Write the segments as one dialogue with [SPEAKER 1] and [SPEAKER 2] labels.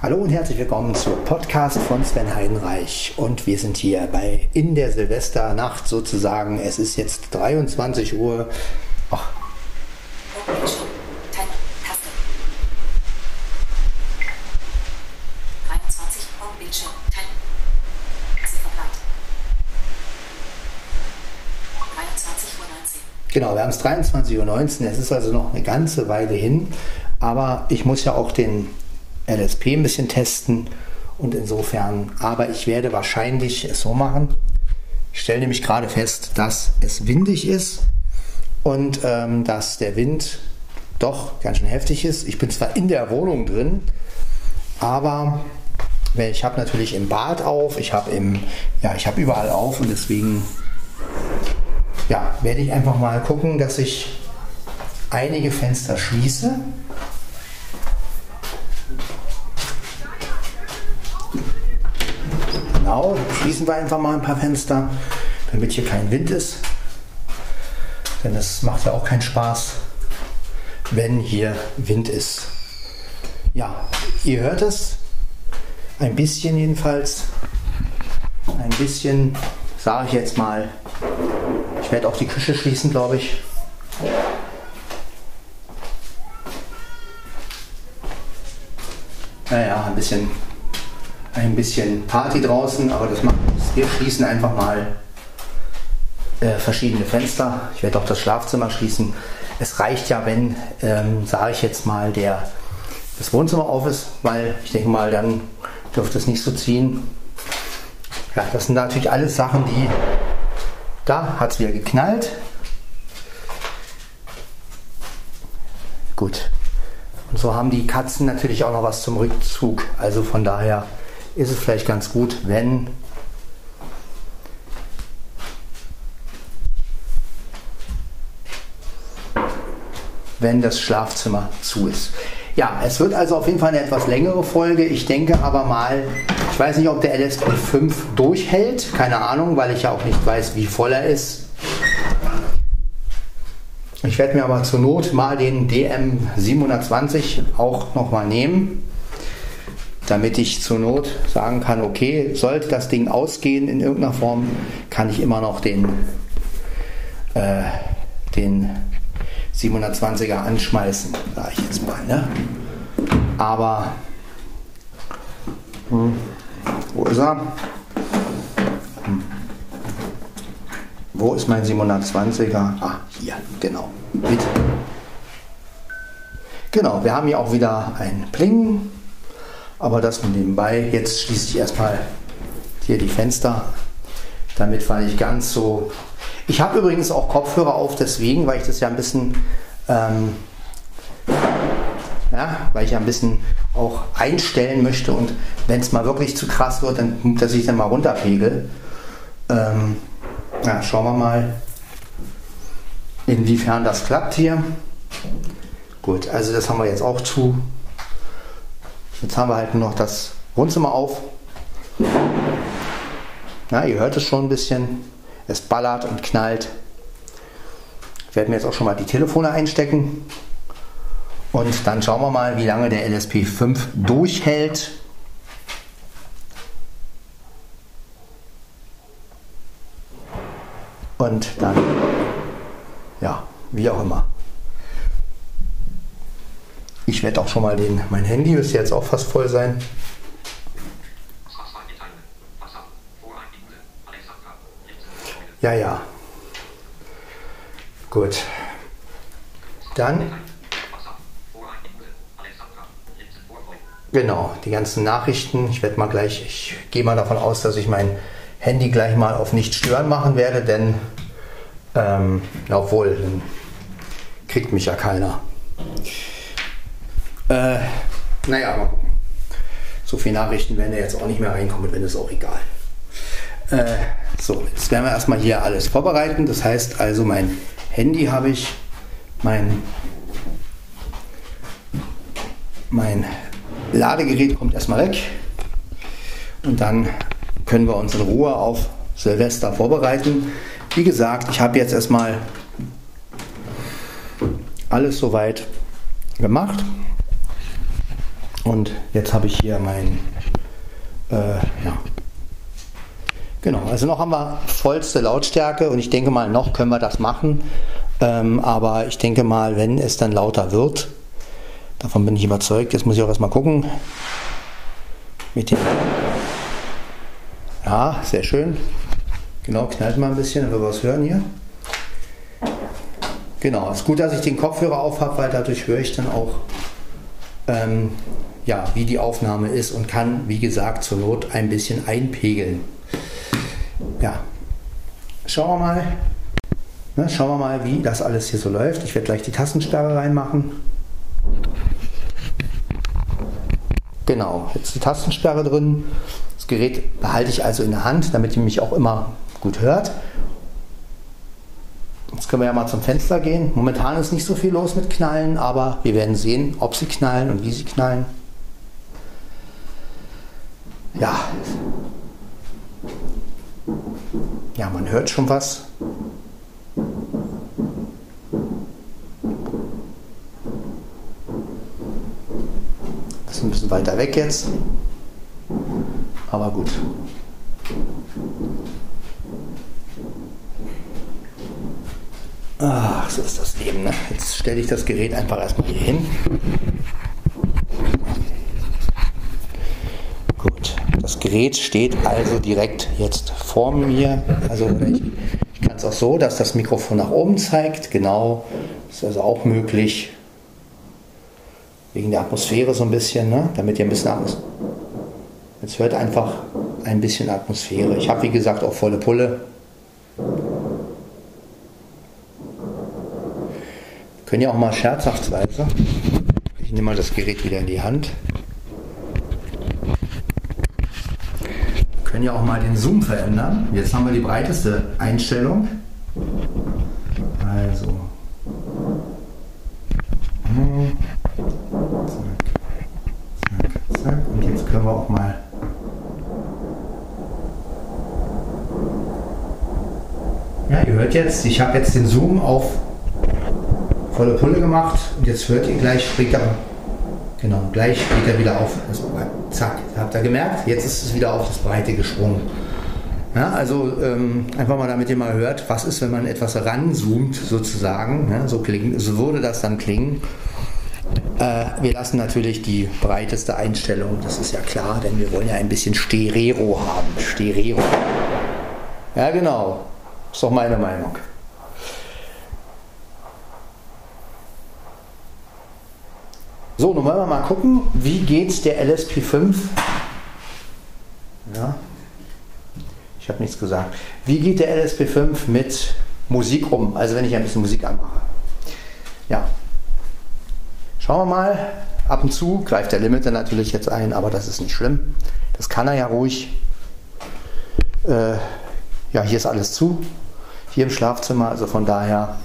[SPEAKER 1] Hallo und herzlich willkommen zu Podcast von Sven Heidenreich. Und wir sind hier bei in der Silvesternacht sozusagen. Es ist jetzt 23 Uhr. Ach. Genau, wir haben es 23.19 Uhr. Es ist also noch eine ganze Weile hin. Aber ich muss ja auch den LSP ein bisschen testen. Und insofern, aber ich werde wahrscheinlich es so machen. Ich stelle nämlich gerade fest, dass es windig ist und ähm, dass der Wind doch ganz schön heftig ist. Ich bin zwar in der Wohnung drin, aber ich habe natürlich im Bad auf, ich habe im, ja, ich habe überall auf und deswegen ja, werde ich einfach mal gucken, dass ich einige Fenster schließe. Genau, schließen wir einfach mal ein paar Fenster, damit hier kein Wind ist. Denn es macht ja auch keinen Spaß, wenn hier Wind ist. Ja, ihr hört es. Ein bisschen jedenfalls. Ein bisschen, sage ich jetzt mal, ich werde auch die Küche schließen, glaube ich. Naja, ein bisschen, ein bisschen Party draußen, aber das macht nichts. Wir schließen einfach mal äh, verschiedene Fenster. Ich werde auch das Schlafzimmer schließen. Es reicht ja, wenn, ähm, sage ich jetzt mal, der, das Wohnzimmer auf ist, weil ich denke mal, dann dürfte es nicht so ziehen. Ja, das sind natürlich alles Sachen, die da hat es wieder geknallt. Gut. Und so haben die Katzen natürlich auch noch was zum Rückzug. Also von daher ist es vielleicht ganz gut, wenn wenn das Schlafzimmer zu ist. Ja, es wird also auf jeden Fall eine etwas längere Folge. Ich denke aber mal, ich weiß nicht, ob der LSP 5 durchhält. Keine Ahnung, weil ich ja auch nicht weiß, wie voll er ist. Ich werde mir aber zur Not mal den DM 720 auch nochmal nehmen, damit ich zur Not sagen kann, okay, sollte das Ding ausgehen in irgendeiner Form, kann ich immer noch den, äh, den 720er anschmeißen, sage ich jetzt mal. Ne? Aber hm, wo ist er? Hm. Wo ist mein 720er? Ah, hier, genau. Mit. Genau, wir haben hier auch wieder ein Pling, aber das von nebenbei. Jetzt schließe ich erstmal hier die Fenster, damit wir nicht ganz so ich habe übrigens auch Kopfhörer auf, deswegen, weil ich das ja ein bisschen, ähm, ja, weil ich ja ein bisschen auch einstellen möchte und wenn es mal wirklich zu krass wird, dann dass ich dann mal runterpegel. Ähm, ja, schauen wir mal, inwiefern das klappt hier. Gut, also das haben wir jetzt auch zu. Jetzt haben wir halt nur noch das Wohnzimmer auf. Ja, ihr hört es schon ein bisschen. Es ballert und knallt. Ich werde mir jetzt auch schon mal die Telefone einstecken. Und dann schauen wir mal, wie lange der LSP5 durchhält. Und dann, ja, wie auch immer. Ich werde auch schon mal den, mein Handy müsste jetzt auch fast voll sein. Ja, ja. Gut. Dann. Genau, die ganzen Nachrichten. Ich werde mal gleich, ich gehe mal davon aus, dass ich mein Handy gleich mal auf nicht stören machen werde, denn ähm, obwohl, dann kriegt mich ja keiner. Äh, naja, mal gucken. So viele Nachrichten werden ja jetzt auch nicht mehr reinkommen, wenn ist auch egal. Äh, so, jetzt werden wir erstmal hier alles vorbereiten. Das heißt also, mein Handy habe ich, mein, mein Ladegerät kommt erstmal weg. Und dann können wir uns in Ruhe auf Silvester vorbereiten. Wie gesagt, ich habe jetzt erstmal alles soweit gemacht. Und jetzt habe ich hier mein, äh, ja. Genau, also noch haben wir vollste Lautstärke und ich denke mal, noch können wir das machen. Ähm, aber ich denke mal, wenn es dann lauter wird, davon bin ich überzeugt, jetzt muss ich auch erstmal gucken. Mit dem ja, sehr schön. Genau, knallt mal ein bisschen, wenn wir was hören hier. Genau, es ist gut, dass ich den Kopfhörer auf habe, weil dadurch höre ich dann auch, ähm, ja, wie die Aufnahme ist und kann, wie gesagt, zur Not ein bisschen einpegeln. Ja, schauen wir mal. Ne, schauen wir mal, wie das alles hier so läuft. Ich werde gleich die Tastensperre reinmachen. Genau, jetzt die Tastensperre drin. Das Gerät behalte ich also in der Hand, damit ihr mich auch immer gut hört. Jetzt können wir ja mal zum Fenster gehen. Momentan ist nicht so viel los mit Knallen, aber wir werden sehen, ob sie knallen und wie sie knallen. Ja. Ja, man hört schon was. Das ist ein bisschen weiter weg jetzt. Aber gut. Ach, so ist das Leben. Ne? Jetzt stelle ich das Gerät einfach erstmal hier hin. Gut, das Gerät steht also direkt jetzt vor mir. Also ich, ich kann es auch so, dass das Mikrofon nach oben zeigt. Genau, ist also auch möglich. Wegen der Atmosphäre so ein bisschen, ne? damit ihr ein bisschen Atmosphäre. Jetzt hört einfach ein bisschen Atmosphäre. Ich habe wie gesagt auch volle Pulle. Können ja auch mal scherzhaftsweise. Ich nehme mal das Gerät wieder in die Hand. Können ja auch mal den Zoom verändern. Jetzt haben wir die breiteste Einstellung. Also. Zack, zack, zack. Und jetzt können wir auch mal Ja, ihr hört jetzt, ich habe jetzt den Zoom auf volle Pulle gemacht und jetzt hört ihr gleich, springt er, genau, gleich geht er wieder auf, das, zack, habt ihr gemerkt, jetzt ist es wieder auf das Breite gesprungen. Ja, also ähm, einfach mal damit ihr mal hört, was ist, wenn man etwas ranzoomt sozusagen, ja, so, kling, so würde das dann klingen. Äh, wir lassen natürlich die breiteste Einstellung, das ist ja klar, denn wir wollen ja ein bisschen Stereo haben. Stereo. Ja, genau. Ist doch meine Meinung. So, nun wollen wir mal gucken, wie geht der LSP5? Ja, ich habe nichts gesagt. Wie geht der LSP5 mit Musik um? Also wenn ich ein bisschen Musik anmache. Ja. Schauen wir mal. Ab und zu greift der Limiter natürlich jetzt ein, aber das ist nicht schlimm. Das kann er ja ruhig. Äh, ja, hier ist alles zu. Hier im Schlafzimmer, also von daher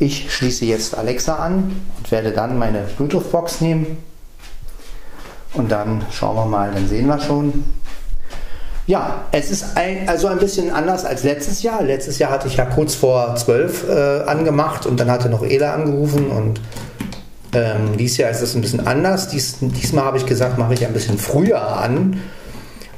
[SPEAKER 1] ich schließe jetzt Alexa an und werde dann meine Bluetooth-Box nehmen. Und dann schauen wir mal, dann sehen wir schon. Ja, es ist ein, also ein bisschen anders als letztes Jahr. Letztes Jahr hatte ich ja kurz vor 12 äh, angemacht und dann hatte noch Ela angerufen und ähm, dieses Jahr ist es ein bisschen anders. Dies, diesmal habe ich gesagt, mache ich ein bisschen früher an,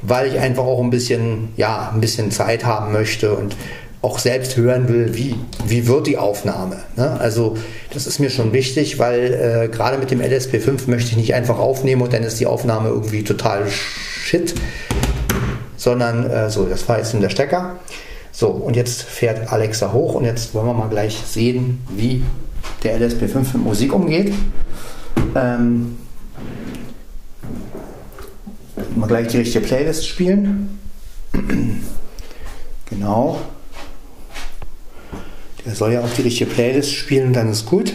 [SPEAKER 1] weil ich einfach auch ein bisschen, ja, ein bisschen Zeit haben möchte und auch selbst hören will, wie, wie wird die Aufnahme. Ne? Also das ist mir schon wichtig, weil äh, gerade mit dem LSP5 möchte ich nicht einfach aufnehmen und dann ist die Aufnahme irgendwie total shit, sondern äh, so, das war jetzt in der Stecker. So, und jetzt fährt Alexa hoch und jetzt wollen wir mal gleich sehen, wie der LSP5 mit Musik umgeht. Ähm, mal gleich die richtige Playlist spielen. genau. Er soll ja auch die richtige Playlist spielen dann ist gut.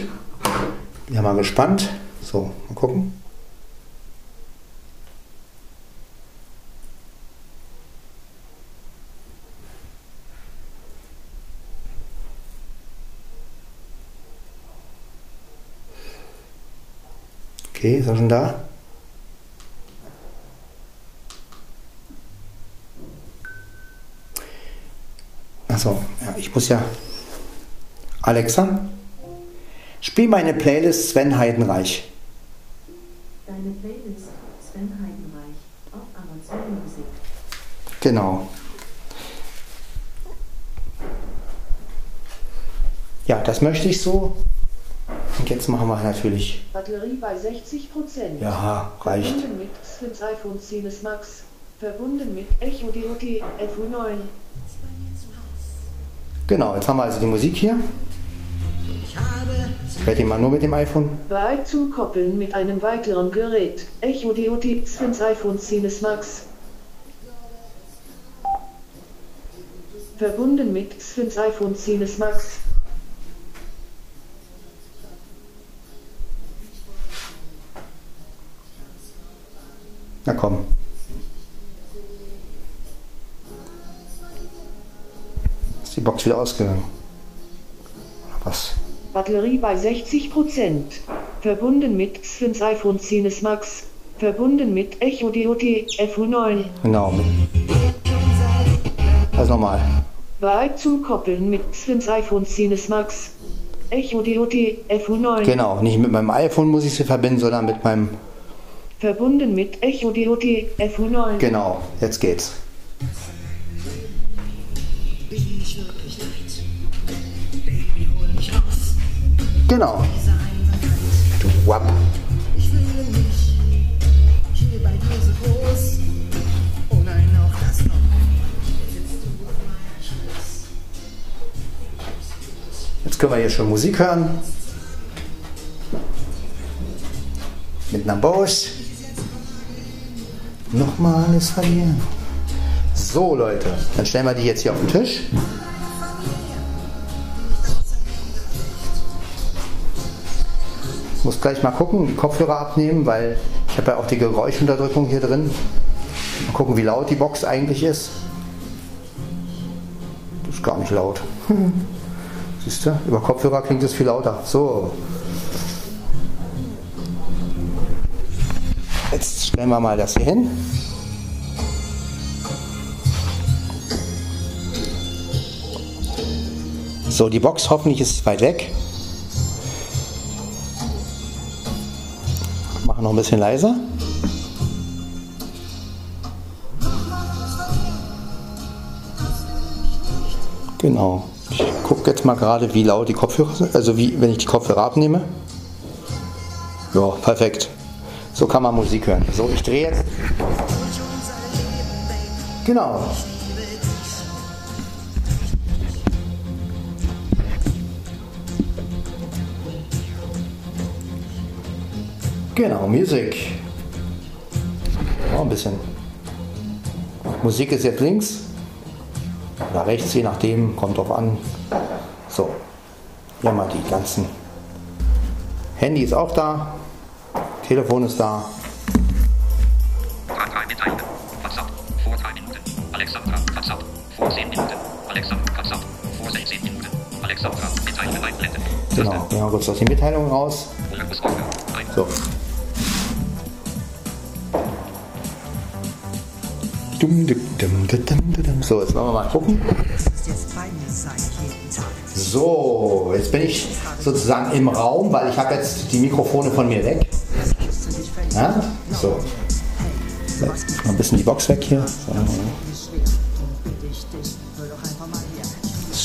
[SPEAKER 1] Bin ja mal gespannt. So, mal gucken. Okay, ist er schon da? Achso, ja, ich muss ja Alexa, spiel meine Playlist Sven Heidenreich. Deine Playlist.
[SPEAKER 2] Zeitenreich auf Amazon Music.
[SPEAKER 1] Genau. Ja, das möchte ich so. Und jetzt machen wir natürlich.
[SPEAKER 3] Batterie bei 60 Prozent.
[SPEAKER 1] Ja, reicht.
[SPEAKER 3] Verbunden mit Sphinx iPhone 10 Max. Verbunden mit Echo DOT FU9.
[SPEAKER 1] Genau, jetzt haben wir also die Musik hier. Ich werde die mal nur mit dem iPhone.
[SPEAKER 3] Bei zu koppeln mit einem weiteren Gerät. Echo DOT Sphinx iPhone 10 Max. Verbunden mit Sphinx iPhone 10 Max.
[SPEAKER 1] Na komm. Ist die Box wieder ausgegangen? Oder was?
[SPEAKER 3] Batterie bei 60 Prozent. Verbunden mit Sphinx iPhone 10 Max. Verbunden mit Echo DOT FU9.
[SPEAKER 1] Genau. Also nochmal.
[SPEAKER 3] Bei zu koppeln mit Sphinx iPhone 10 Max. Echo DOT FU9.
[SPEAKER 1] Genau, nicht mit meinem iPhone muss ich sie verbinden, sondern mit meinem.
[SPEAKER 3] Verbunden mit Echo DOT FU9.
[SPEAKER 1] Genau, jetzt geht's. Genau. Du Wapp. Jetzt können wir hier schon Musik hören. Mit einer Boss. Nochmal alles verlieren. So Leute, dann stellen wir die jetzt hier auf den Tisch. Ich muss gleich mal gucken, die Kopfhörer abnehmen, weil ich habe ja auch die Geräuschunterdrückung hier drin. Mal gucken, wie laut die Box eigentlich ist. Das ist gar nicht laut. Siehst du, über Kopfhörer klingt es viel lauter. So. Stellen wir mal das hier hin. So, die Box hoffentlich ist weit weg. Machen noch ein bisschen leiser. Genau. Ich gucke jetzt mal gerade, wie laut die Kopfhörer sind. Also wie, wenn ich die Kopfhörer abnehme. Ja, perfekt. So kann man Musik hören. So, ich drehe jetzt. Genau. Genau, Musik. Oh, ein bisschen. Musik ist jetzt links oder rechts, je nachdem, kommt drauf an. So, hier mal die ganzen. Handy ist auch da, Telefon ist da.
[SPEAKER 4] Frag 3 mitteilen. WhatsApp. Vor 3 Minuten. Alexandra. WhatsApp. Vor 10 Minuten. Alexandra. WhatsApp. Vor 16 Minuten. Alexandra. Mitteilen einblenden.
[SPEAKER 1] Genau, wir kurz aus die Mitteilung raus. So. So, jetzt wollen wir mal gucken. So, jetzt bin ich sozusagen im Raum, weil ich habe jetzt die Mikrofone von mir weg. Ja? So, mal ein bisschen die Box weg hier.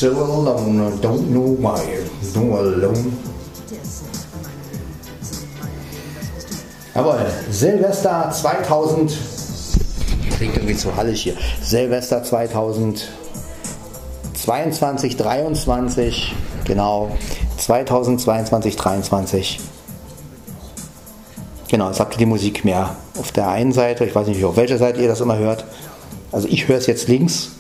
[SPEAKER 1] So. alone, don't know why, no alone. Jawohl, Silvester 2000. Klingt irgendwie zu hallig hier. Silvester 2022, 23. Genau. 2022, 23. Genau, jetzt habt ihr die Musik mehr auf der einen Seite. Ich weiß nicht, auf welcher Seite ihr das immer hört. Also ich höre es jetzt links.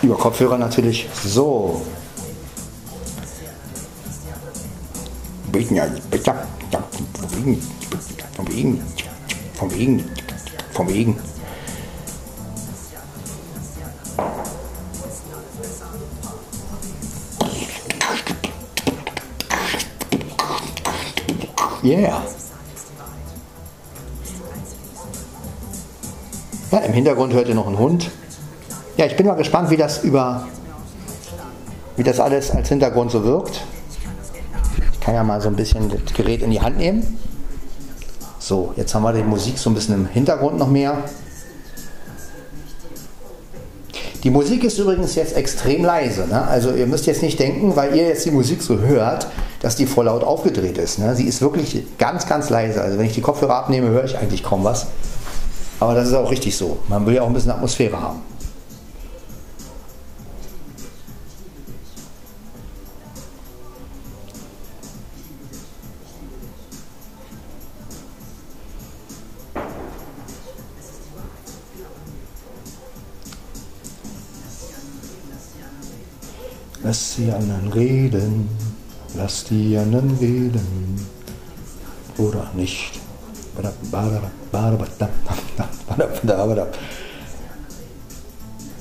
[SPEAKER 1] Über Kopfhörer natürlich. So. Von wegen, von wegen, von wegen, Yeah. Ja, im Hintergrund hört ihr noch einen Hund. Ja, ich bin mal gespannt, wie das über, wie das alles als Hintergrund so wirkt. Ich kann ja mal so ein bisschen das Gerät in die Hand nehmen. So, jetzt haben wir die Musik so ein bisschen im Hintergrund noch mehr. Die Musik ist übrigens jetzt extrem leise. Ne? Also ihr müsst jetzt nicht denken, weil ihr jetzt die Musik so hört, dass die voll laut aufgedreht ist. Ne? Sie ist wirklich ganz, ganz leise. Also wenn ich die Kopfhörer abnehme, höre ich eigentlich kaum was. Aber das ist auch richtig so. Man will ja auch ein bisschen Atmosphäre haben. Lass die anderen reden, lass die anderen reden. Oder nicht.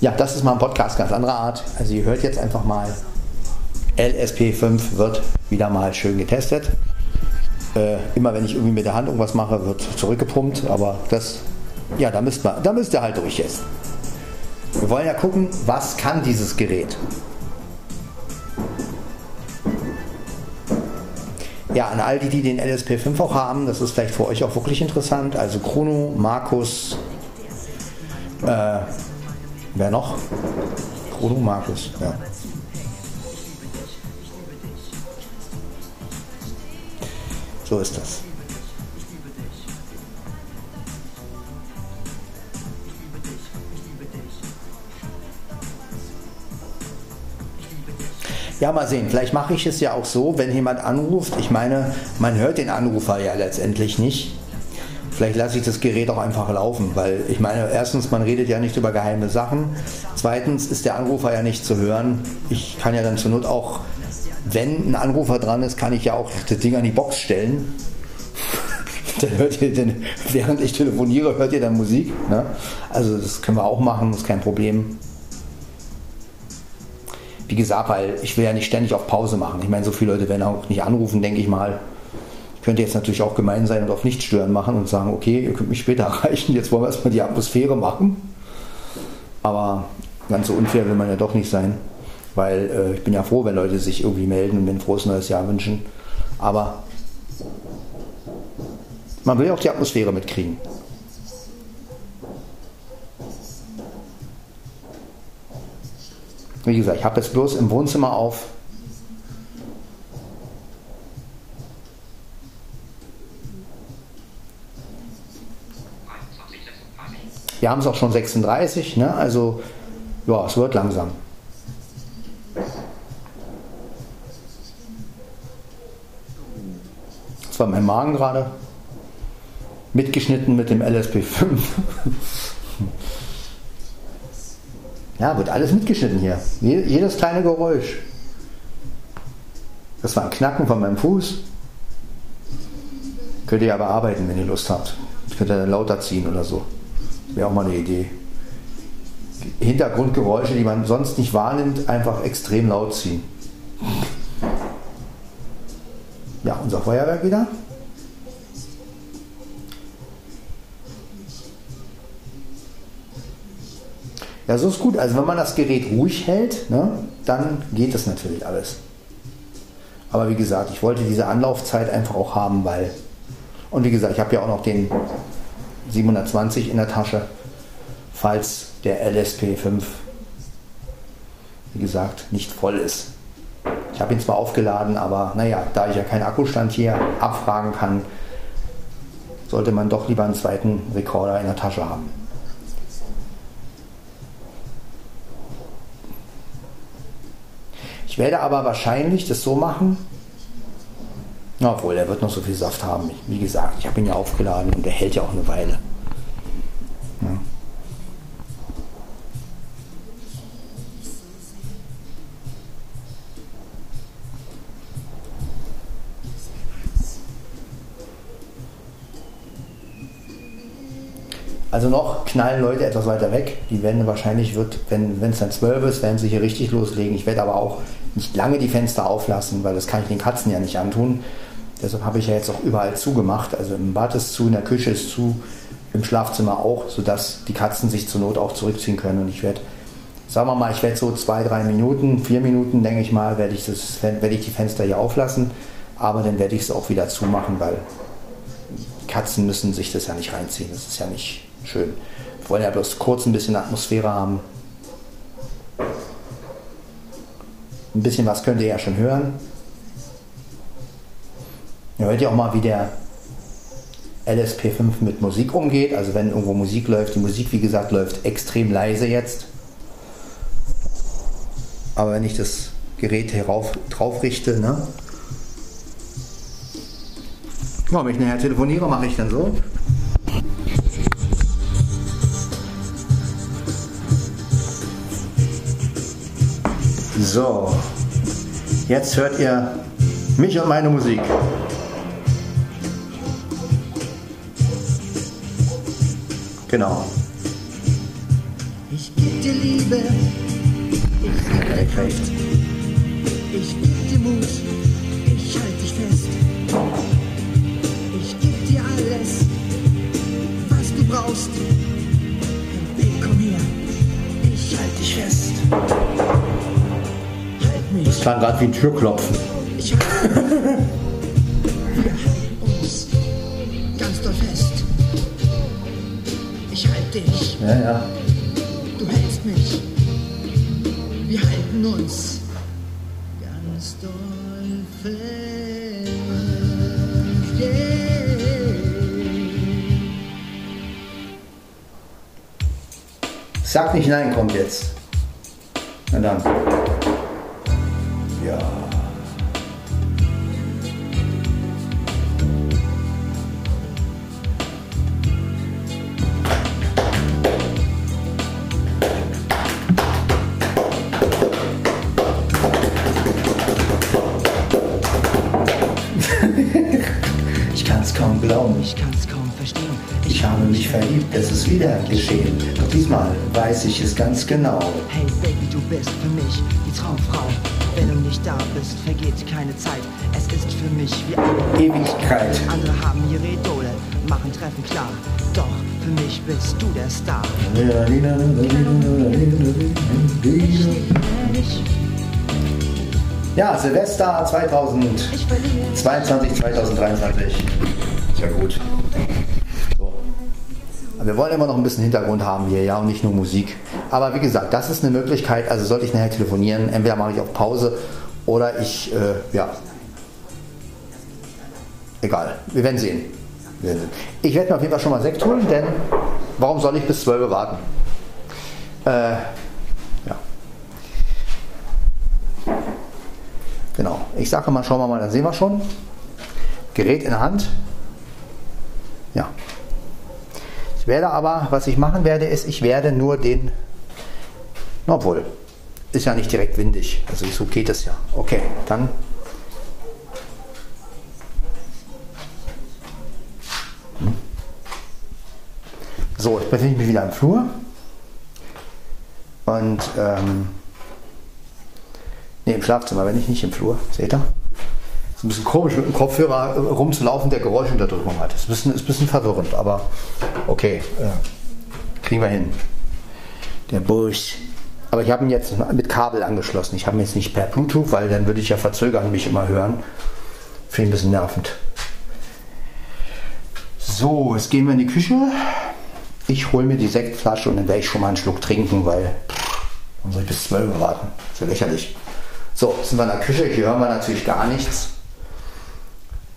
[SPEAKER 1] Ja, das ist mal ein Podcast ganz anderer Art. Also ihr hört jetzt einfach mal, LSP5 wird wieder mal schön getestet. Äh, immer wenn ich irgendwie mit der Hand irgendwas mache, wird zurückgepumpt, aber das, ja, da müsst, man, da müsst ihr halt durch jetzt. Wir wollen ja gucken, was kann dieses Gerät. Ja, an all die, die den LSP5 auch haben, das ist vielleicht für euch auch wirklich interessant. Also Chrono, Markus, äh, wer noch? Chrono, Markus, ja. So ist das. Ja, mal sehen. Vielleicht mache ich es ja auch so, wenn jemand anruft. Ich meine, man hört den Anrufer ja letztendlich nicht. Vielleicht lasse ich das Gerät auch einfach laufen, weil ich meine, erstens, man redet ja nicht über geheime Sachen. Zweitens ist der Anrufer ja nicht zu hören. Ich kann ja dann zur Not auch, wenn ein Anrufer dran ist, kann ich ja auch das Ding an die Box stellen. dann hört ihr, denn, während ich telefoniere, hört ihr dann Musik. Ne? Also das können wir auch machen, ist kein Problem wie gesagt, weil ich will ja nicht ständig auf Pause machen. Ich meine, so viele Leute werden auch nicht anrufen, denke ich mal. Ich könnte jetzt natürlich auch gemein sein und auf nicht stören machen und sagen, okay, ihr könnt mich später erreichen, jetzt wollen wir erstmal die Atmosphäre machen. Aber ganz so unfair will man ja doch nicht sein, weil äh, ich bin ja froh, wenn Leute sich irgendwie melden und mir ein frohes neues Jahr wünschen. Aber man will ja auch die Atmosphäre mitkriegen. Wie gesagt, ich habe jetzt bloß im Wohnzimmer auf. Wir haben es auch schon 36, ne? also ja, es wird langsam. Das war mein Magen gerade. Mitgeschnitten mit dem LSP5. Ja, wird alles mitgeschnitten hier. Jedes kleine Geräusch. Das war ein Knacken von meinem Fuß. Könnt ihr ja bearbeiten, wenn ihr Lust habt. Könnt ihr lauter ziehen oder so. Wäre auch mal eine Idee. Hintergrundgeräusche, die man sonst nicht wahrnimmt, einfach extrem laut ziehen. Ja, unser Feuerwerk wieder. Ja, so ist gut. Also wenn man das Gerät ruhig hält, ne, dann geht das natürlich alles. Aber wie gesagt, ich wollte diese Anlaufzeit einfach auch haben, weil... Und wie gesagt, ich habe ja auch noch den 720 in der Tasche, falls der LSP5, wie gesagt, nicht voll ist. Ich habe ihn zwar aufgeladen, aber naja, da ich ja keinen Akkustand hier abfragen kann, sollte man doch lieber einen zweiten Rekorder in der Tasche haben. Ich werde aber wahrscheinlich das so machen, obwohl er wird noch so viel Saft haben. Wie gesagt, ich habe ihn ja aufgeladen und er hält ja auch eine Weile. Ja. Also noch knallen Leute etwas weiter weg. Die werden wahrscheinlich, wird, wenn es dann 12 ist, werden sie hier richtig loslegen. Ich werde aber auch nicht lange die Fenster auflassen, weil das kann ich den Katzen ja nicht antun. Deshalb habe ich ja jetzt auch überall zugemacht. Also im Bad ist zu, in der Küche ist zu, im Schlafzimmer auch, sodass die Katzen sich zur Not auch zurückziehen können. Und ich werde, sagen wir mal, ich werde so zwei, drei Minuten, vier Minuten, denke ich mal, werde ich, das, werde ich die Fenster hier auflassen. Aber dann werde ich es auch wieder zumachen, weil Katzen müssen sich das ja nicht reinziehen, das ist ja nicht schön. Wir wollen ja bloß kurz ein bisschen Atmosphäre haben. Ein bisschen was könnt ihr ja schon hören. Ihr hört ja auch mal, wie der LSP5 mit Musik umgeht. Also wenn irgendwo Musik läuft, die Musik wie gesagt läuft extrem leise jetzt. Aber wenn ich das Gerät hierauf, drauf richte, ne? Ja, wenn ich nachher telefoniere, mache ich dann so. So, jetzt hört ihr mich und meine Musik. Genau.
[SPEAKER 5] Ich geb dir Liebe,
[SPEAKER 1] Recht, recht.
[SPEAKER 5] ich geb dir Mut, ich halt dich fest. Ich geb dir alles, was du brauchst. Hey, komm her, ich halt dich fest. Mich,
[SPEAKER 1] Klang gerade wie ein Türklopfen.
[SPEAKER 5] ich uns ganz doll fest. Ich halt dich.
[SPEAKER 1] Ja, ja.
[SPEAKER 5] Du hältst mich. Wir halten uns ganz doll fest. Yeah.
[SPEAKER 1] Sag nicht nein, kommt jetzt. Na dann. Ja. Ich kann es kaum glauben.
[SPEAKER 5] Ich kann's kaum verstehen.
[SPEAKER 1] Ich habe mich verliebt, es ist wieder geschehen. Doch diesmal weiß ich es ganz genau.
[SPEAKER 5] Hey Baby, du bist für mich da bist, vergeht keine Zeit. Es ist für mich wie eine
[SPEAKER 1] Ewigkeit.
[SPEAKER 5] Andere haben ihre Idole, machen Treffen klar. Doch für mich bist du der Star.
[SPEAKER 1] Ja, Silvester 2022,
[SPEAKER 5] ich verliere.
[SPEAKER 1] 2023. Ist ja gut. So. Aber wir wollen immer noch ein bisschen Hintergrund haben hier, ja, und nicht nur Musik. Aber wie gesagt, das ist eine Möglichkeit. Also sollte ich nachher telefonieren, entweder mache ich auf Pause oder ich, äh, ja. Egal, wir werden sehen. Wir werden sehen. Ich werde mir auf jeden Fall schon mal Sekt holen, denn warum soll ich bis 12 Uhr warten? Äh, ja. Genau. Ich sage mal, schauen wir mal, dann sehen wir schon. Gerät in der Hand. Ja. Ich werde aber, was ich machen werde, ist, ich werde nur den. Obwohl, ist ja nicht direkt windig. Also so geht es ja. Okay, dann. Hm. So, jetzt befinde ich mich wieder im Flur. Und ähm, Ne, im Schlafzimmer, wenn ich nicht im Flur. Seht ihr? Ist ein bisschen komisch mit dem Kopfhörer äh, rumzulaufen, der Geräuschunterdrückung hat. Ist ein bisschen, ist ein bisschen verwirrend, aber okay. Äh, kriegen wir hin. Der Busch. Aber ich habe ihn jetzt mit Kabel angeschlossen. Ich habe ihn jetzt nicht per Bluetooth, weil dann würde ich ja verzögern mich immer hören. Finde ich ein bisschen nervend. So, jetzt gehen wir in die Küche. Ich hole mir die Sektflasche und dann werde ich schon mal einen Schluck trinken, weil dann soll ich bis 12 Uhr warten. ist ja lächerlich. So, sind wir in der Küche. Hier hören wir natürlich gar nichts.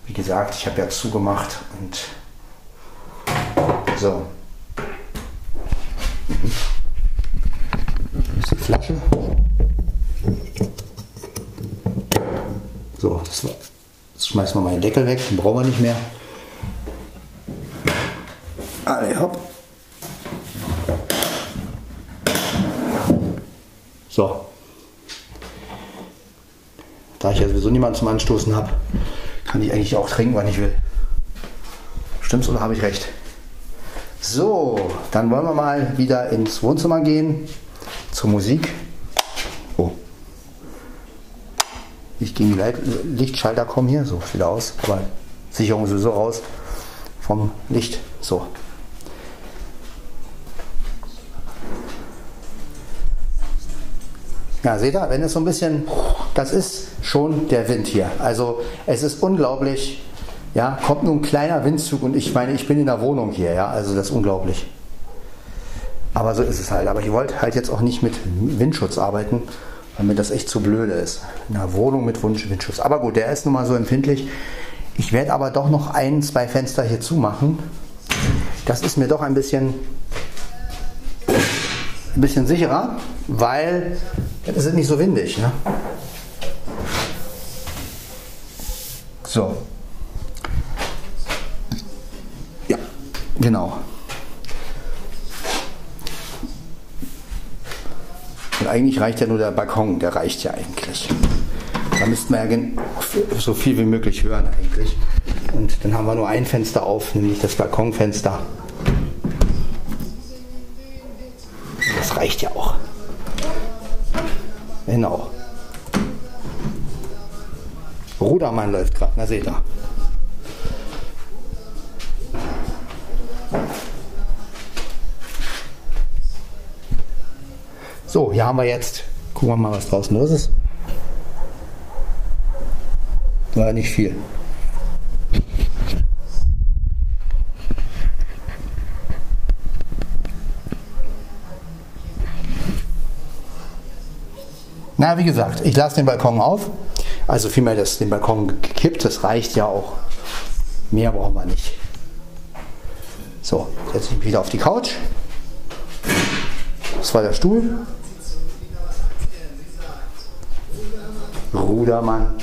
[SPEAKER 1] Wie gesagt, ich habe ja zugemacht und so. Flasche. So, das war. Jetzt schmeißen wir mal den Deckel weg, den brauchen wir nicht mehr. Alle hopp. So. Da ich ja sowieso niemanden zum Anstoßen habe, kann ich eigentlich auch trinken, wann ich will. Stimmt's oder habe ich recht? So, dann wollen wir mal wieder ins Wohnzimmer gehen zur Musik. Oh. Ich gegen die Lichtschalter kommen hier, so viel aus, aber Sicherung sowieso raus vom Licht. So. Ja, seht ihr, wenn es so ein bisschen, das ist schon der Wind hier. Also es ist unglaublich, Ja, kommt nur ein kleiner Windzug und ich meine, ich bin in der Wohnung hier, ja, also das ist unglaublich. Aber so ist es halt. Aber ich wollte halt jetzt auch nicht mit Windschutz arbeiten, weil mir das echt zu blöde ist. In einer Wohnung mit Windschutz. Aber gut, der ist nun mal so empfindlich. Ich werde aber doch noch ein, zwei Fenster hier zumachen. Das ist mir doch ein bisschen, ein bisschen sicherer, weil es ist nicht so windig. Ne? So. Ja, genau. Eigentlich reicht ja nur der Balkon, der reicht ja eigentlich. Da müssten wir ja so viel wie möglich hören eigentlich. Und dann haben wir nur ein Fenster auf, nämlich das Balkonfenster. Das reicht ja auch. Genau. Rudermann läuft gerade, na seht ihr. Hier haben wir jetzt, gucken wir mal, was draußen los ist. War nicht viel. Na, wie gesagt, ich lasse den Balkon auf. Also vielmehr das, den Balkon gekippt, das reicht ja auch. Mehr brauchen wir nicht. So, setze ich mich wieder auf die Couch. Das war der Stuhl. Rudermann.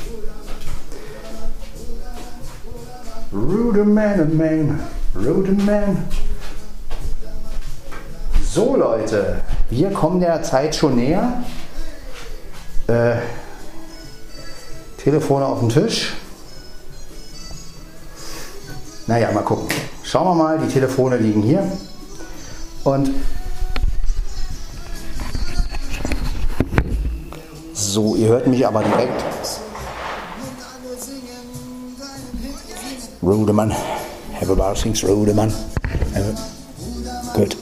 [SPEAKER 1] Ruderman, man, Ruderman. So Leute, wir kommen der Zeit schon näher. Äh, Telefone auf den Tisch. Naja, mal gucken. Schauen wir mal, die Telefone liegen hier. Und so, ihr hört mich aber direkt. Rudemann. Everybody sings Rudemann. Gut.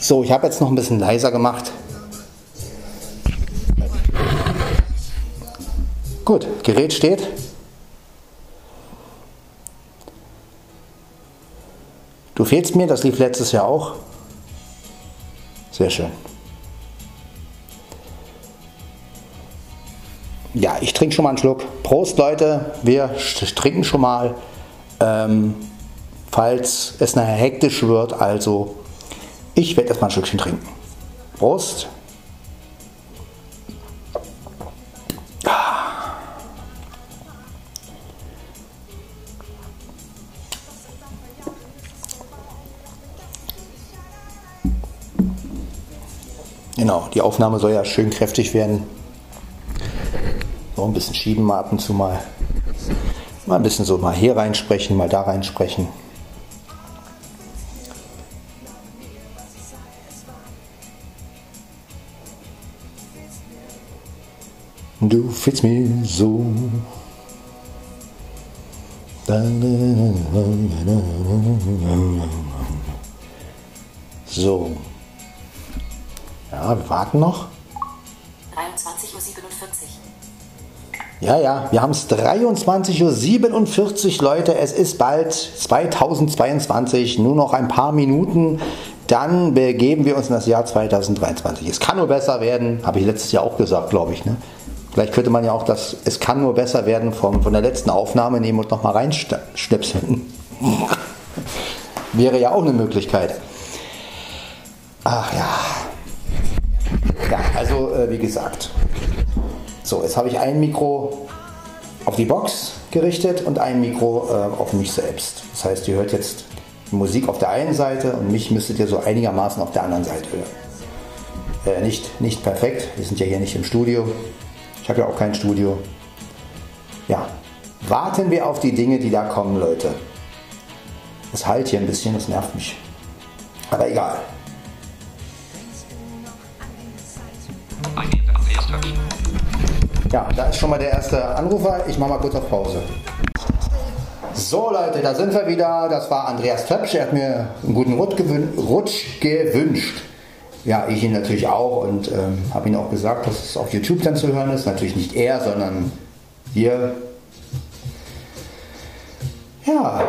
[SPEAKER 1] So, ich habe jetzt noch ein bisschen leiser gemacht. Gut, Gerät steht. Du fehlst mir, das lief letztes Jahr auch. Sehr schön. Ja, ich trinke schon mal einen Schluck. Prost, Leute. Wir trinken schon mal, ähm, falls es nachher hektisch wird. Also, ich werde erstmal ein Stückchen trinken. Prost. Genau, die Aufnahme soll ja schön kräftig werden. So ein bisschen schieben mal ab und zu mal. Mal ein bisschen so mal hier reinsprechen, mal da reinsprechen. Du fehlst mir so. So. Ja, wir warten noch.
[SPEAKER 2] 23.47 Uhr.
[SPEAKER 1] Ja, ja, wir haben es 23.47 Uhr, Leute. Es ist bald 2022, nur noch ein paar Minuten. Dann begeben wir uns in das Jahr 2023. Es kann nur besser werden, habe ich letztes Jahr auch gesagt, glaube ich. Ne? Vielleicht könnte man ja auch das, es kann nur besser werden vom, von der letzten Aufnahme nehmen und nochmal reinschnipseln. Wäre ja auch eine Möglichkeit. Ach ja. Also äh, wie gesagt. So, jetzt habe ich ein Mikro auf die Box gerichtet und ein Mikro äh, auf mich selbst. Das heißt, ihr hört jetzt Musik auf der einen Seite und mich müsstet ihr so einigermaßen auf der anderen Seite hören. Äh, nicht, nicht perfekt, wir sind ja hier nicht im Studio. Ich habe ja auch kein Studio. Ja, warten wir auf die Dinge, die da kommen, Leute. Es halt hier ein bisschen, das nervt mich. Aber egal. Ja, da ist schon mal der erste Anrufer. Ich mache mal kurz auf Pause. So Leute, da sind wir wieder. Das war Andreas Töpsch. Er hat mir einen guten Rutsch, gewün Rutsch gewünscht. Ja, ich ihn natürlich auch und ähm, habe ihm auch gesagt, dass es auf YouTube dann zu hören ist. Natürlich nicht er, sondern wir. Ja.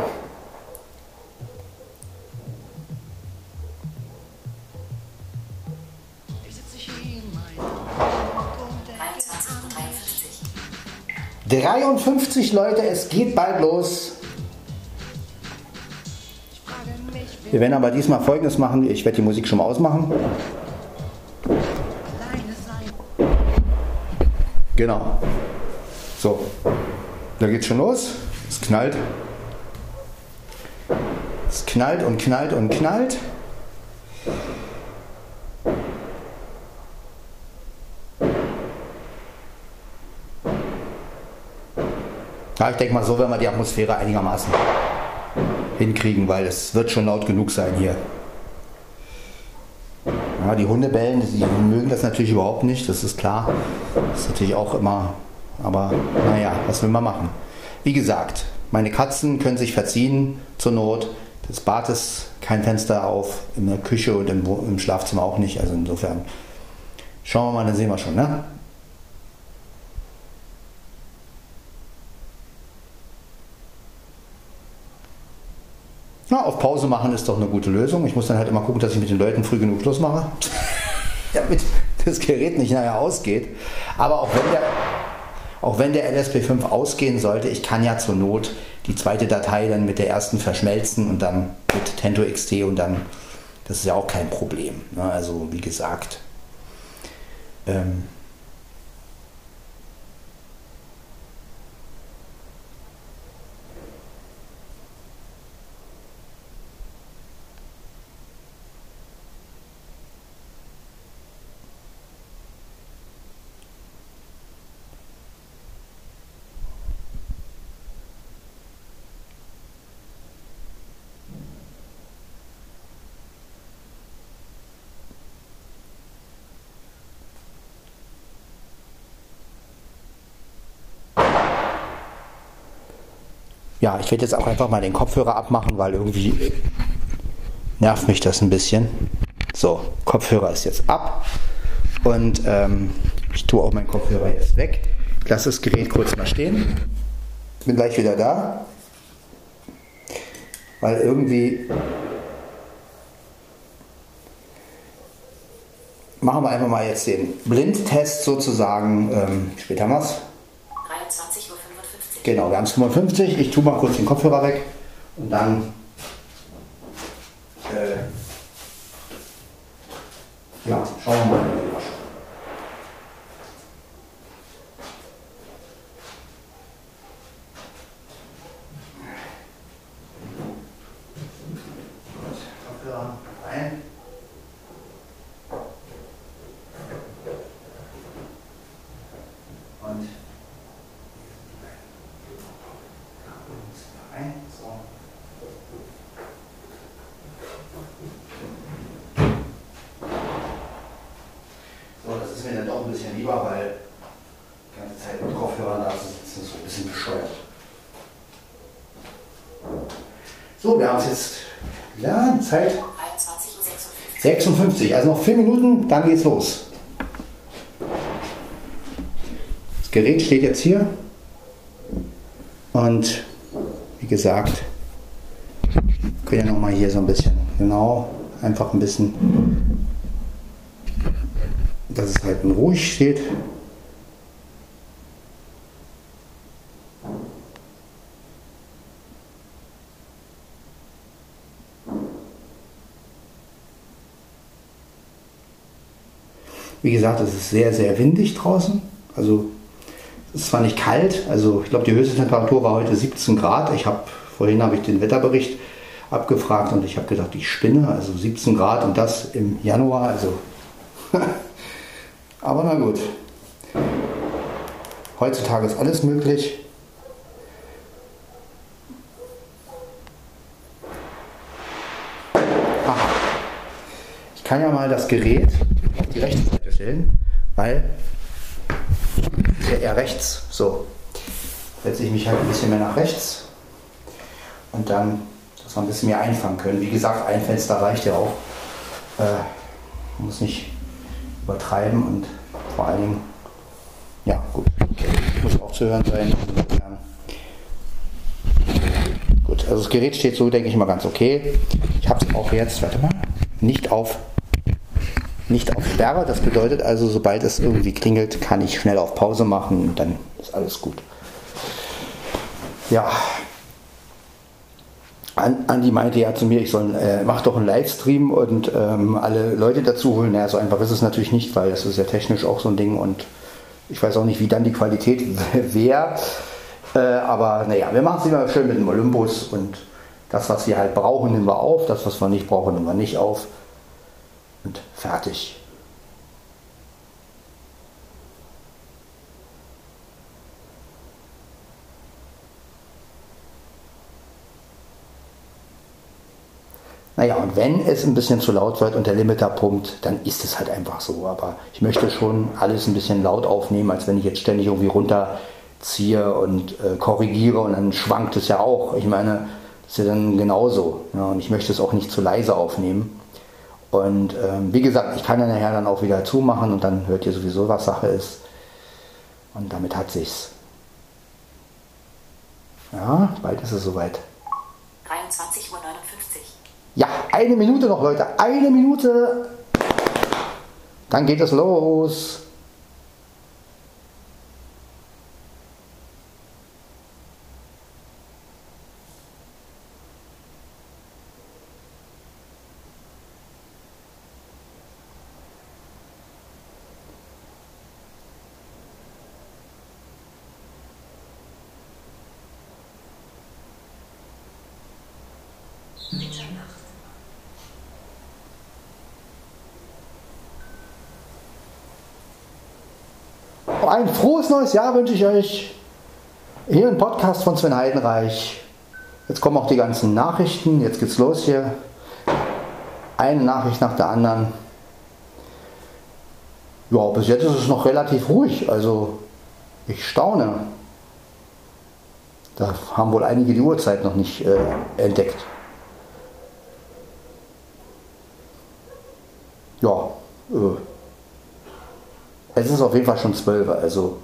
[SPEAKER 1] 53 Leute, es geht bald los. Wir werden aber diesmal folgendes machen. Ich werde die Musik schon mal ausmachen. Genau. So, da geht's schon los. Es knallt. Es knallt und knallt und knallt. Ja, ich denke mal, so werden wir die Atmosphäre einigermaßen hinkriegen, weil es wird schon laut genug sein hier. Ja, die Hunde bellen, die mögen das natürlich überhaupt nicht, das ist klar. Das ist natürlich auch immer, aber naja, was will man machen? Wie gesagt, meine Katzen können sich verziehen zur Not. Das Bad ist kein Fenster auf, in der Küche und im, im Schlafzimmer auch nicht. Also insofern schauen wir mal, dann sehen wir schon. Ne? Na, auf Pause machen ist doch eine gute Lösung. Ich muss dann halt immer gucken, dass ich mit den Leuten früh genug Schluss mache, damit das Gerät nicht nachher ausgeht. Aber auch wenn der, auch wenn der LSP5 ausgehen sollte, ich kann ja zur Not die zweite Datei dann mit der ersten verschmelzen und dann mit Tento XT und dann, das ist ja auch kein Problem. Also wie gesagt, ähm, Ja, ich werde jetzt auch einfach mal den Kopfhörer abmachen, weil irgendwie nervt mich das ein bisschen. So, Kopfhörer ist jetzt ab und ähm, ich tue auch meinen Kopfhörer jetzt weg. Ich lasse das Gerät kurz mal stehen. Bin gleich wieder da, weil irgendwie machen wir einfach mal jetzt den Blindtest sozusagen. Ähm, später haben.
[SPEAKER 2] 23.55 Uhr.
[SPEAKER 1] Genau, wir haben es 55. Ich tue mal kurz den Kopfhörer weg und dann. Äh, ja, schauen wir mal. Und rein. So. So, das ist mir dann weil die ganze Zeit mit Kopfhörern da zu sitzen ist so ein bisschen bescheuert. So, wir haben es jetzt ja, die Zeit
[SPEAKER 2] 23.56 Uhr.
[SPEAKER 1] 56, also noch 4 Minuten, dann geht's los. Das Gerät steht jetzt hier und wie gesagt, können ja nochmal hier so ein bisschen, genau, einfach ein bisschen, dass es halt ruhig steht. Wie gesagt, es ist sehr, sehr windig draußen. Also es ist zwar nicht kalt, also ich glaube die höchste Temperatur war heute 17 Grad. Ich habe vorhin habe ich den Wetterbericht abgefragt und ich habe gedacht, ich spinne. Also 17 Grad und das im Januar. Also aber na gut. Heutzutage ist alles möglich. Aha. Ich kann ja mal das Gerät auf die rechte Seite stellen, weil eher rechts. So, setze ich mich halt ein bisschen mehr nach rechts. und dann, dass wir ein bisschen mehr einfangen können. Wie gesagt, ein Fenster reicht ja auch. Äh, muss nicht übertreiben und vor allen Dingen, ja gut, muss auch zu hören sein. Gut, also das Gerät steht so, denke ich mal, ganz okay. Ich habe es auch jetzt, warte mal, nicht auf nicht auf Sperre. Das bedeutet also, sobald es irgendwie klingelt, kann ich schnell auf Pause machen und dann ist alles gut. Ja. Andi meinte ja zu mir, ich soll, äh, mach doch einen Livestream und ähm, alle Leute dazu holen. Naja, so einfach ist es natürlich nicht, weil das ist ja technisch auch so ein Ding und ich weiß auch nicht, wie dann die Qualität wäre. Äh, aber naja, wir machen es immer schön mit dem Olympus und das, was wir halt brauchen, nehmen wir auf. Das, was wir nicht brauchen, nehmen wir nicht auf und fertig. Naja, und wenn es ein bisschen zu laut wird und der Limiter pumpt, dann ist es halt einfach so. Aber ich möchte schon alles ein bisschen laut aufnehmen, als wenn ich jetzt ständig irgendwie runterziehe und äh, korrigiere und dann schwankt es ja auch. Ich meine, das ist ja dann genauso. Ja, und ich möchte es auch nicht zu leise aufnehmen. Und ähm, wie gesagt, ich kann ja nachher dann auch wieder zumachen und dann hört ihr sowieso, was Sache ist. Und damit hat sich's. Ja, bald ist es soweit.
[SPEAKER 2] 23.59 Uhr.
[SPEAKER 1] Ja, eine Minute noch, Leute. Eine Minute. Dann geht es los. Ein neues Jahr wünsche ich euch. Hier ein Podcast von Sven Heidenreich. Jetzt kommen auch die ganzen Nachrichten. Jetzt geht's los hier. Eine Nachricht nach der anderen. Ja, bis jetzt ist es noch relativ ruhig. Also ich staune. Da haben wohl einige die Uhrzeit noch nicht äh, entdeckt. Ja, äh, es ist auf jeden Fall schon 12, also.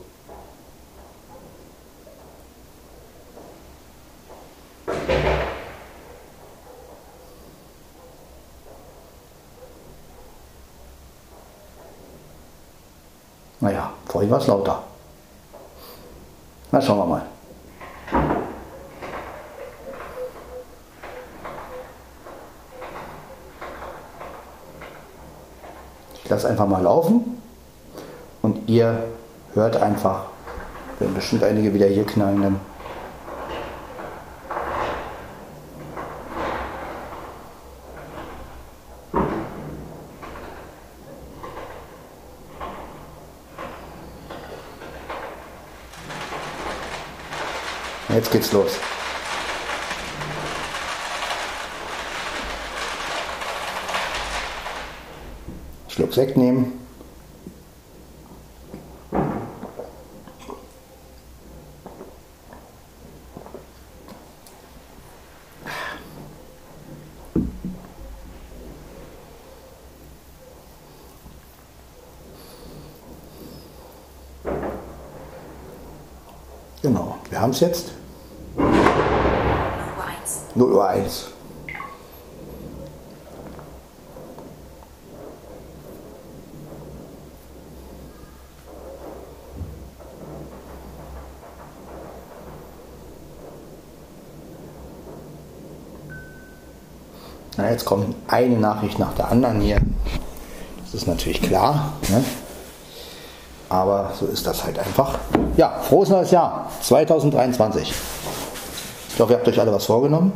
[SPEAKER 1] Es lauter. Na, schauen wir mal. Ich lasse einfach mal laufen und ihr hört einfach, wenn bestimmt einige wieder hier knallen, dann Jetzt geht's los. Schluck Sekt nehmen. Genau, wir haben es jetzt.
[SPEAKER 2] 0 Uhr 1.
[SPEAKER 1] 0 Uhr 1. Na, jetzt kommt eine Nachricht nach der anderen hier. Das ist natürlich klar. Ne? Aber so ist das halt einfach. Ja, frohes neues Jahr 2023. Ich hoffe, ihr habt euch alle was vorgenommen.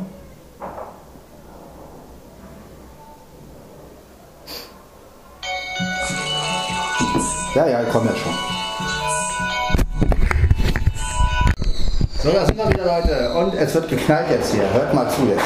[SPEAKER 1] Ja, ja, ich komme ja schon. So, da sind wir wieder, Leute. Und es wird geknallt jetzt hier. Hört mal zu jetzt.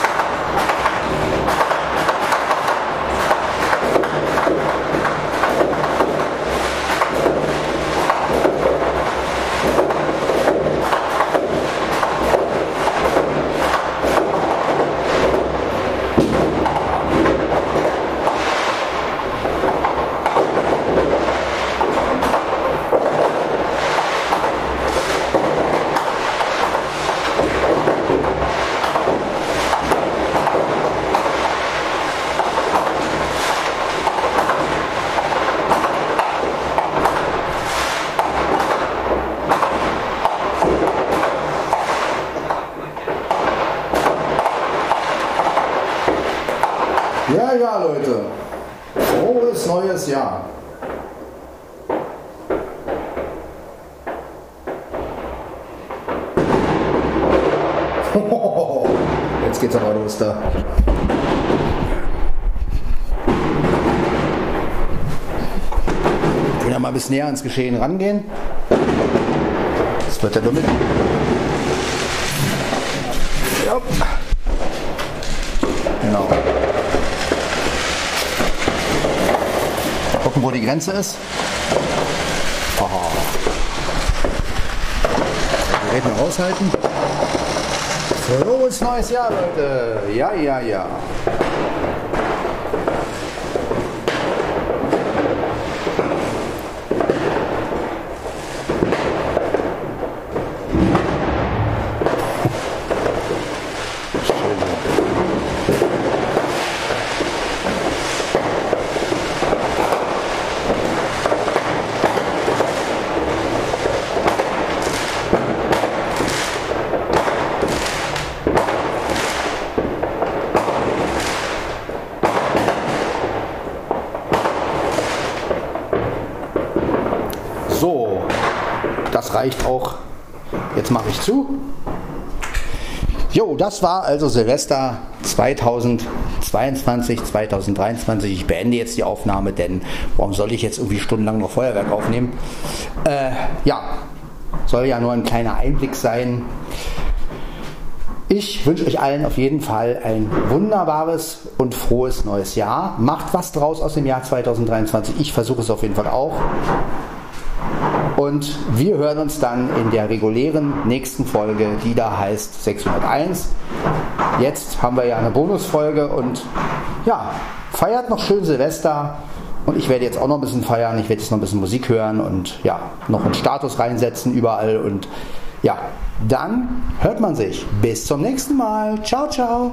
[SPEAKER 1] Ja, ja, Leute. Jahr. Jetzt geht's aber los da. Ja mal ein bisschen näher ans Geschehen rangehen. Das wird ja nur mit. Ja. Genau. Gucken, wo die Grenze ist. Oh. Gerät mal raushalten. Frohes neues Jahr, Leute. Ja, ja, ja. Zu. Jo, das war also Silvester 2022, 2023. Ich beende jetzt die Aufnahme, denn warum soll ich jetzt irgendwie stundenlang noch Feuerwerk aufnehmen? Äh, ja, soll ja nur ein kleiner Einblick sein. Ich wünsche euch allen auf jeden Fall ein wunderbares und frohes neues Jahr. Macht was draus aus dem Jahr 2023. Ich versuche es auf jeden Fall auch. Und wir hören uns dann in der regulären nächsten Folge, die da heißt 601. Jetzt haben wir ja eine Bonusfolge und ja, feiert noch schön Silvester. Und ich werde jetzt auch noch ein bisschen feiern. Ich werde jetzt noch ein bisschen Musik hören und ja, noch einen Status reinsetzen überall. Und ja, dann hört man sich. Bis zum nächsten Mal. Ciao, ciao.